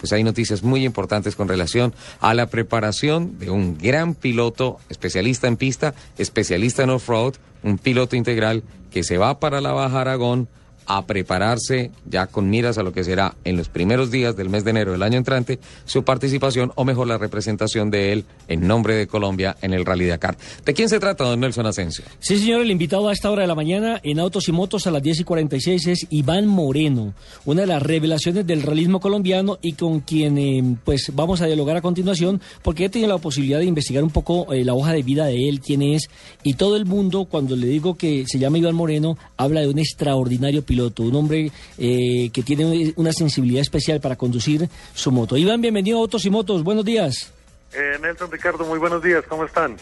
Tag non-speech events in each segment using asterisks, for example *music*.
Pues hay noticias muy importantes con relación a la preparación de un gran piloto, especialista en pista, especialista en off-road, un piloto integral que se va para la Baja Aragón a prepararse ya con miras a lo que será en los primeros días del mes de enero del año entrante su participación o mejor la representación de él en nombre de Colombia en el Rally Dakar. ¿De quién se trata, don Nelson Asensio? Sí, señor, el invitado a esta hora de la mañana en Autos y Motos a las 10 y 46 es Iván Moreno, una de las revelaciones del realismo colombiano y con quien eh, pues vamos a dialogar a continuación porque he tenido la posibilidad de investigar un poco eh, la hoja de vida de él, quién es y todo el mundo cuando le digo que se llama Iván Moreno habla de un extraordinario piloto un hombre eh, que tiene una sensibilidad especial para conducir su moto. Iván, bienvenido a Autos y Motos, buenos días. Eh, Nelson Ricardo, muy buenos días, ¿cómo están?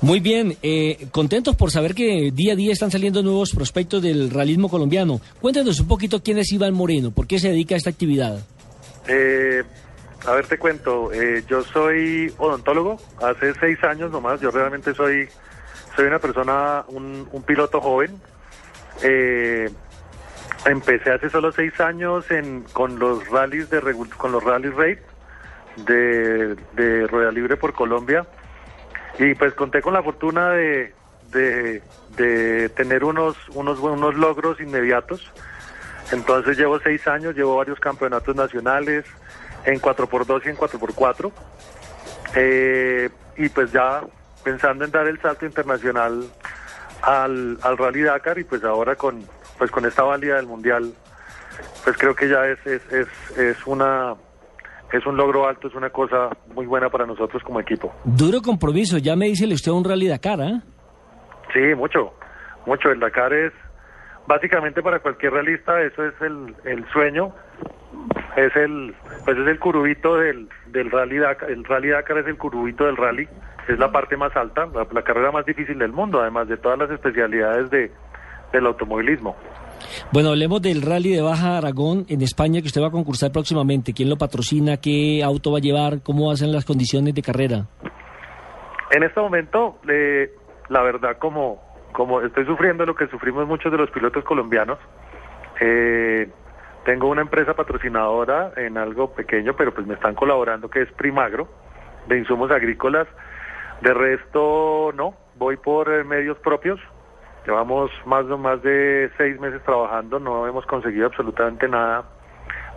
Muy bien, eh, contentos por saber que día a día están saliendo nuevos prospectos del realismo colombiano. Cuéntanos un poquito quién es Iván Moreno, por qué se dedica a esta actividad. a ver, te cuento, yo soy odontólogo, hace seis años nomás, yo realmente soy, soy una persona, un, un piloto joven. Empecé hace solo seis años en, con los rallies de con los rallies raid de, de Rueda Libre por Colombia y pues conté con la fortuna de, de, tener unos, unos, unos logros inmediatos. Entonces llevo seis años, llevo varios campeonatos nacionales en 4x2 y en 4x4. Eh, y pues ya pensando en dar el salto internacional al, al Rally Dakar y pues ahora con, pues con esta válida del mundial, pues creo que ya es, es, es, es una es un logro alto, es una cosa muy buena para nosotros como equipo. Duro compromiso, ya me dice usted un rally Dakar, ¿eh? Sí, mucho, mucho. El Dakar es básicamente para cualquier realista, eso es el, el sueño, es el, pues es el curubito del, del rally Dakar, el rally Dakar es el curubito del rally, es la parte más alta, la carrera más difícil del mundo, además de todas las especialidades de, del automovilismo. Bueno, hablemos del Rally de Baja Aragón en España que usted va a concursar próximamente. ¿Quién lo patrocina? ¿Qué auto va a llevar? ¿Cómo hacen las condiciones de carrera? En este momento, eh, la verdad, como, como estoy sufriendo lo que sufrimos muchos de los pilotos colombianos, eh, tengo una empresa patrocinadora en algo pequeño, pero pues me están colaborando, que es Primagro, de insumos agrícolas. De resto, no, voy por eh, medios propios, Llevamos más, más de seis meses trabajando, no hemos conseguido absolutamente nada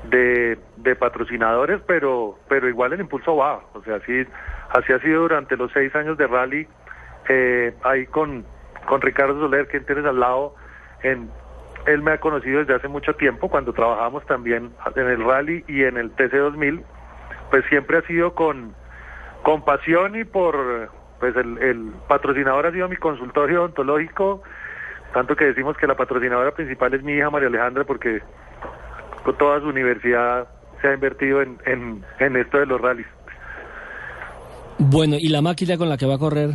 de, patrocinadores, pero, pero igual el impulso va. O sea, así, así ha sido durante los seis años de rally. Eh, ahí con, con Ricardo Soler, que tienes al lado, en, él me ha conocido desde hace mucho tiempo, cuando trabajábamos también en el rally y en el TC2000, pues siempre ha sido con, con pasión y por, pues el, el patrocinador ha sido mi consultorio odontológico tanto que decimos que la patrocinadora principal es mi hija María Alejandra porque con toda su universidad se ha invertido en, en, esto de los rallies. Bueno, ¿y la máquina con la que va a correr?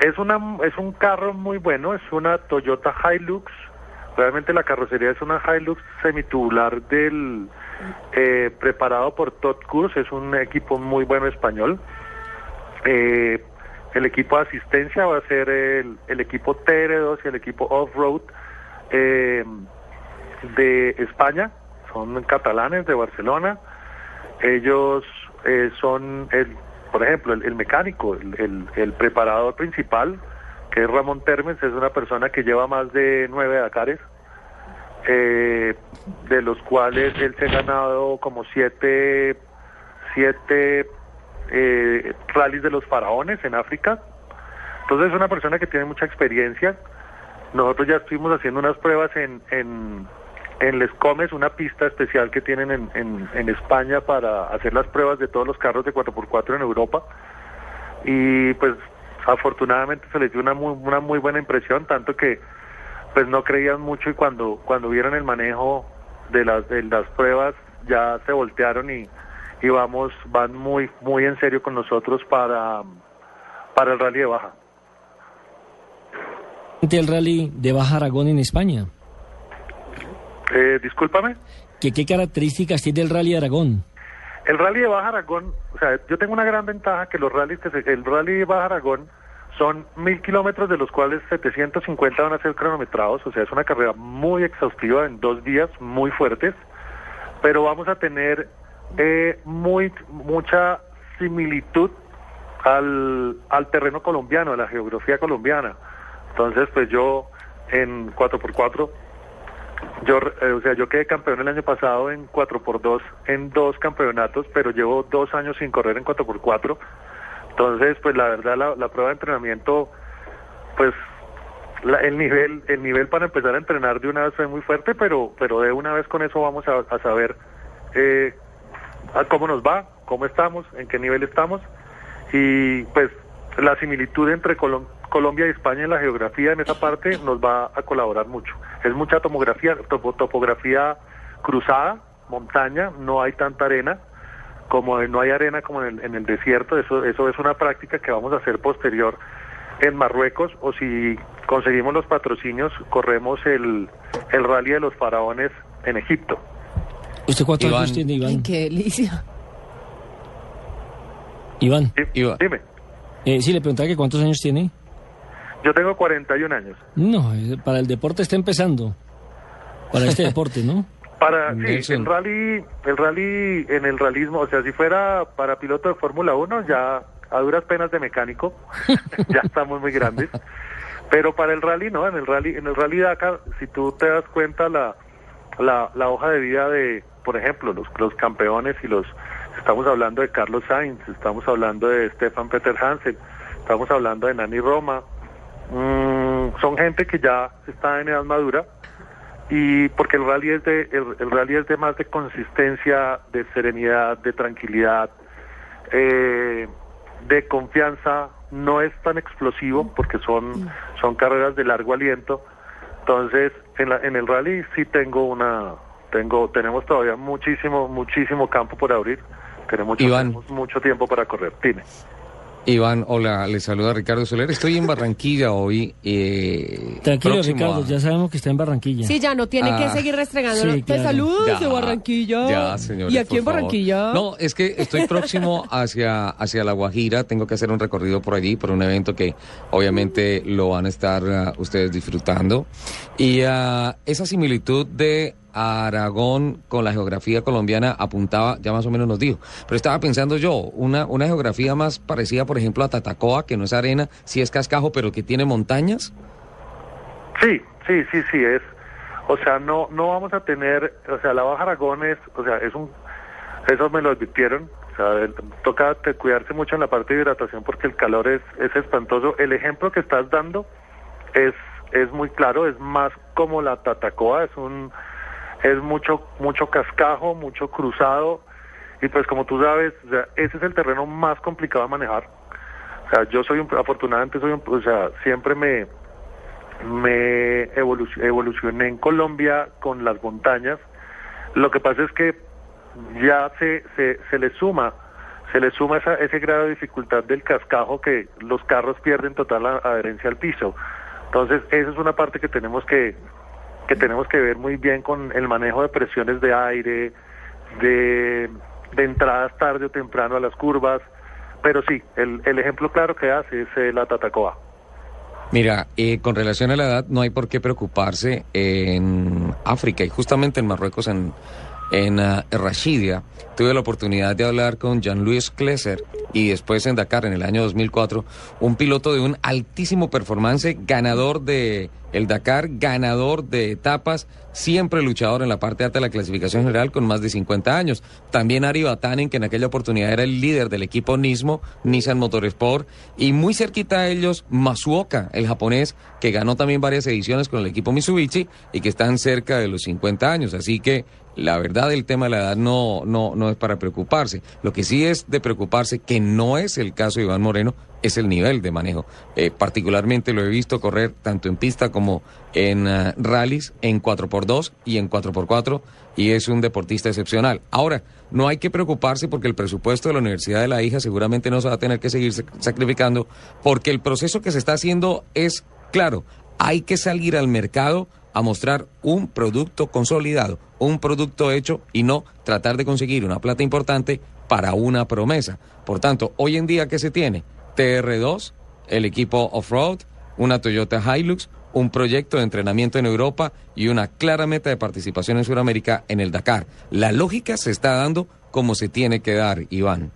Es, una, es un carro muy bueno, es una Toyota Hilux. Realmente la carrocería es una Hilux semitubular del eh, preparado por Todd es un equipo muy bueno español. Eh, el equipo de asistencia va a ser el, el equipo TR2 y el equipo off-road eh, de España, son catalanes de Barcelona. Ellos eh, son, el, por ejemplo, el, mecánico, el, el, preparador principal, que es Ramón Termes, es una persona que lleva más de nueve Dakares, eh, de los cuales él se ha ganado como siete, siete eh, rallies de los faraones en África. Entonces es una persona que tiene mucha experiencia. Nosotros ya estuvimos haciendo unas pruebas en, en, en Les Comes, una pista especial que tienen en, en, en España para hacer las pruebas de todos los carros de 4x4 en Europa. Y pues afortunadamente se les dio una muy, una muy buena impresión, tanto que pues no creían mucho y cuando, cuando vieron el manejo de las, de las pruebas ya se voltearon y, y vamos, van muy, muy en serio con nosotros para, para el rally de baja. el rally de Baja Aragón en España? Eh, discúlpame. ¿Qué, ¿Qué características tiene el rally de Aragón? El rally de Baja Aragón, o sea, yo tengo una gran ventaja que los rallies, que se, el rally de Baja Aragón son mil kilómetros de los cuales 750 van a ser cronometrados, o sea, es una carrera muy exhaustiva en dos días, muy fuertes, pero vamos a tener eh, muy mucha similitud al, al terreno colombiano, a la geografía colombiana. Entonces, pues yo en 4x4 yo, eh, o sea, yo quedé campeón el año pasado en 4x2 en dos campeonatos, pero llevo dos años sin correr en 4x4. Entonces, pues la verdad, la, prueba de entrenamiento, pues el nivel el nivel para empezar a entrenar de una vez fue muy fuerte, pero pero de una vez con eso vamos a, saber eh, cómo nos va, cómo estamos, en qué nivel estamos y pues la similitud entre Colombia y España en la geografía en esa parte nos va a colaborar mucho. Es mucha tomografía, topografía cruzada, montaña, no hay tanta arena, como no hay arena como en el, desierto, eso, eso es una práctica que vamos a hacer posterior en Marruecos o si conseguimos los patrocinios, corremos el, el rally de los faraones en Egipto. ¿Usted cuántos años tiene, Iván? qué delicia. Iván. Dime. Eh, sí, le preguntaba que cuántos años tiene. Yo tengo 41 años. No, eh, para el deporte está empezando. Para este *laughs* deporte, ¿no? Para, sí, el rally, el rally, en el realismo, o sea, si fuera para piloto de Fórmula 1, ya a duras penas de mecánico, *laughs* ya estamos muy grandes. Pero para el rally, no, en el rally, en el rally Dakar, si tú te das cuenta la, la, la hoja de vida de, por ejemplo, los, los campeones y los, estamos hablando de Carlos Sainz, estamos hablando de Stefan Peter Hansen, estamos hablando de Nani Roma, Mm, son gente que ya está en edad madura y porque el rally es de el, rally es de más de consistencia, de serenidad, de tranquilidad, eh, de confianza, no es tan explosivo porque son son carreras de largo aliento. Entonces, en, la, en el rally sí tengo una tengo tenemos todavía muchísimo muchísimo campo por abrir. Tenemos mucho, tenemos mucho tiempo para correr. Dime. Iván, hola, le saluda Ricardo Soler. Estoy en Barranquilla hoy. Eh, Tranquilo, Ricardo, ya sabemos que está en Barranquilla. Sí, ya no tiene que ah, seguir restregando. Sí, pues saludos de Barranquilla. Ya, señor. ¿Y aquí en Barranquilla? No, es que estoy próximo *laughs* hacia, hacia La Guajira. Tengo que hacer un recorrido por allí, por un evento que obviamente lo van a estar uh, ustedes disfrutando. Y uh, esa similitud de Aragón con la geografía colombiana apuntaba, ya más o menos nos dijo. Pero estaba pensando yo, una, una geografía más parecida, por ejemplo, a Tatacoa, que no es arena, sí es cascajo, pero que tiene montañas. Sí, sí, sí, sí, es. O sea, no, no vamos a tener, o sea, la Baja Aragón es, o sea, es un, eso me lo advirtieron, o sea, toca cuidarse mucho en la parte de hidratación porque el calor es, es espantoso. El ejemplo que estás dando es, es muy claro, es más como la Tatacoa, es un es mucho, mucho cascajo, mucho cruzado, y pues como tú sabes, ese es el terreno más complicado de manejar. O sea, yo soy un, afortunadamente soy un, o sea, siempre me, me evolucioné en Colombia con las montañas. Lo que pasa es que ya se, se, se le suma, se le suma esa, ese grado de dificultad del cascajo que los carros pierden total adherencia al piso. Entonces, esa es una parte que tenemos que, que tenemos que ver muy bien con el manejo de presiones de aire, de, entradas tarde o temprano a las curvas, pero sí, el, el ejemplo claro que hace es eh, la Tatacoa. Mira, eh, con relación a la edad, no hay por qué preocuparse en África y justamente en Marruecos, en, en uh, Rashidia, tuve la oportunidad de hablar con Jean-Louis Klesser y después en Dakar en el año 2004, un piloto de un altísimo performance, ganador de el Dakar, ganador de etapas, siempre luchador en la parte alta de la clasificación general con más de 50 años. También Ari Batanen, que en aquella oportunidad era el líder del equipo Nismo, Nissan Motorsport, y muy cerquita a ellos Masuoka, el japonés, que ganó también varias ediciones con el equipo Mitsubishi y que están cerca de los 50 años. Así que la verdad el tema de la edad no, no, no es para preocuparse. Lo que sí es de preocuparse que no es el caso de Iván Moreno, es el nivel de manejo. Eh, particularmente lo he visto correr tanto en pista como en uh, rallies, en 4x2 y en 4x4, y es un deportista excepcional. Ahora, no hay que preocuparse porque el presupuesto de la Universidad de la Hija seguramente no se va a tener que seguir sacrificando, porque el proceso que se está haciendo es claro, hay que salir al mercado a mostrar un producto consolidado, un producto hecho y no tratar de conseguir una plata importante para una promesa. Por tanto, hoy en día, ¿qué se tiene? TR2, el equipo off-road, una Toyota Hilux, un proyecto de entrenamiento en Europa y una clara meta de participación en Sudamérica en el Dakar. La lógica se está dando como se tiene que dar, Iván.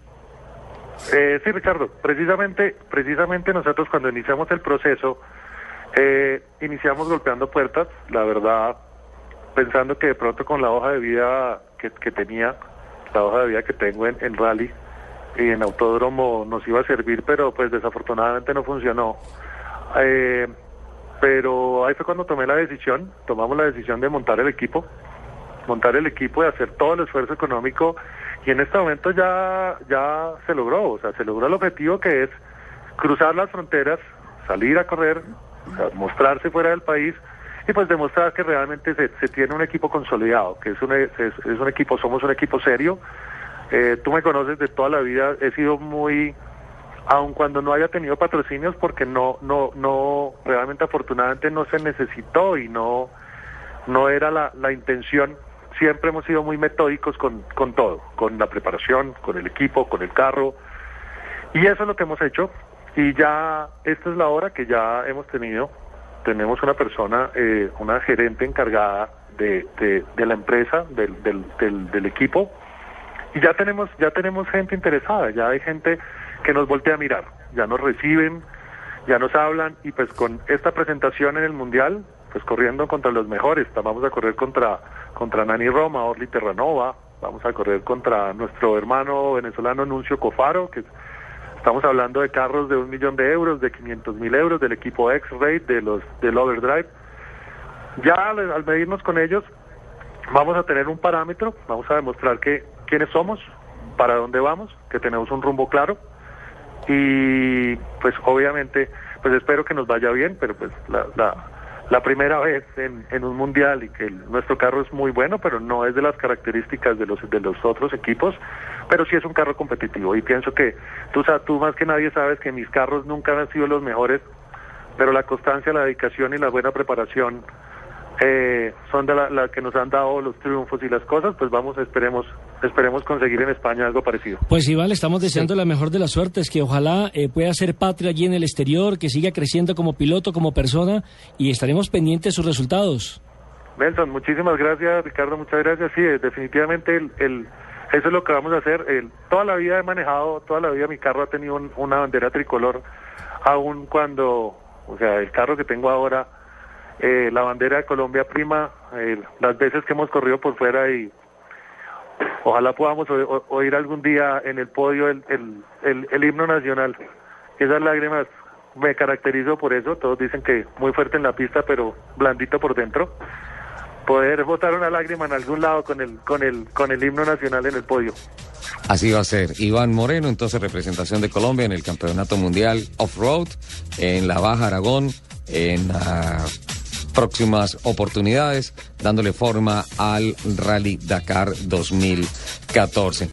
Eh, sí, Ricardo, precisamente, precisamente nosotros cuando iniciamos el proceso, eh, iniciamos golpeando puertas, la verdad, pensando que de pronto con la hoja de vida que, tenía, la hoja de vida que tengo en, rally y en autódromo nos iba a servir, pero pues desafortunadamente no funcionó. Eh, pero ahí fue cuando tomé la decisión, tomamos la decisión de montar el equipo, montar el equipo y hacer todo el esfuerzo económico y en este momento ya, ya se logró, o sea, se logró el objetivo que es cruzar las fronteras, salir a correr, mostrarse fuera del país y pues demostrar que realmente se, tiene un equipo consolidado, que es un, es, un equipo, somos un equipo serio. Eh, tú me conoces de toda la vida, he sido muy, aun cuando no haya tenido patrocinios, porque no, no, no, realmente afortunadamente no se necesitó y no, no era la, la intención. Siempre hemos sido muy metódicos con, con todo, con la preparación, con el equipo, con el carro. Y eso es lo que hemos hecho. Y ya esta es la hora que ya hemos tenido, tenemos una persona, eh, una gerente encargada de, de, la empresa, del, del, del, equipo, y ya tenemos, ya tenemos gente interesada, ya hay gente que nos voltea a mirar, ya nos reciben, ya nos hablan, y pues con esta presentación en el Mundial, pues corriendo contra los mejores, vamos a correr contra, contra Nani Roma, Orly Terranova, vamos a correr contra nuestro hermano venezolano Nuncio Cofaro, que Estamos hablando de carros de un millón de euros, de 500 mil euros, del equipo X-Ray, de los, del Overdrive. Ya al, medirnos con ellos, vamos a tener un parámetro, vamos a demostrar que quiénes somos, para dónde vamos, que tenemos un rumbo claro. Y pues obviamente pues espero que nos vaya bien, pero pues la, la, primera vez en, en, un mundial y que nuestro carro es muy bueno, pero no es de las características de los de los otros equipos, pero sí es un carro competitivo. Y pienso que tú, tú más que nadie sabes que mis carros nunca han sido los mejores, pero la constancia, la dedicación y la buena preparación eh, son de las la que nos han dado los triunfos y las cosas, pues vamos, esperemos, esperemos conseguir en España algo parecido. Pues Iván, le estamos deseando la mejor de las suertes, que ojalá eh, pueda ser patria allí en el exterior, que siga creciendo como piloto, como persona, y estaremos pendientes de sus resultados. Nelson, muchísimas gracias, Ricardo, muchas gracias. Sí, definitivamente el eso es lo que vamos a hacer. toda la vida he manejado, toda la vida mi carro ha tenido una bandera tricolor, aun cuando, o sea, el carro que tengo ahora, eh, la bandera de Colombia prima, las veces que hemos corrido por fuera y ojalá podamos oír algún día en el podio el, el, el himno nacional. Esas lágrimas me caracterizo por eso, todos dicen que muy fuerte en la pista, pero blandito por dentro poder botar una lágrima en algún lado con el, con el, con el himno nacional en el podio. Así va a ser. Iván Moreno, entonces representación de Colombia en el Campeonato Mundial Off-Road, en la Baja Aragón, en próximas oportunidades, dándole forma al Rally Dakar 2014.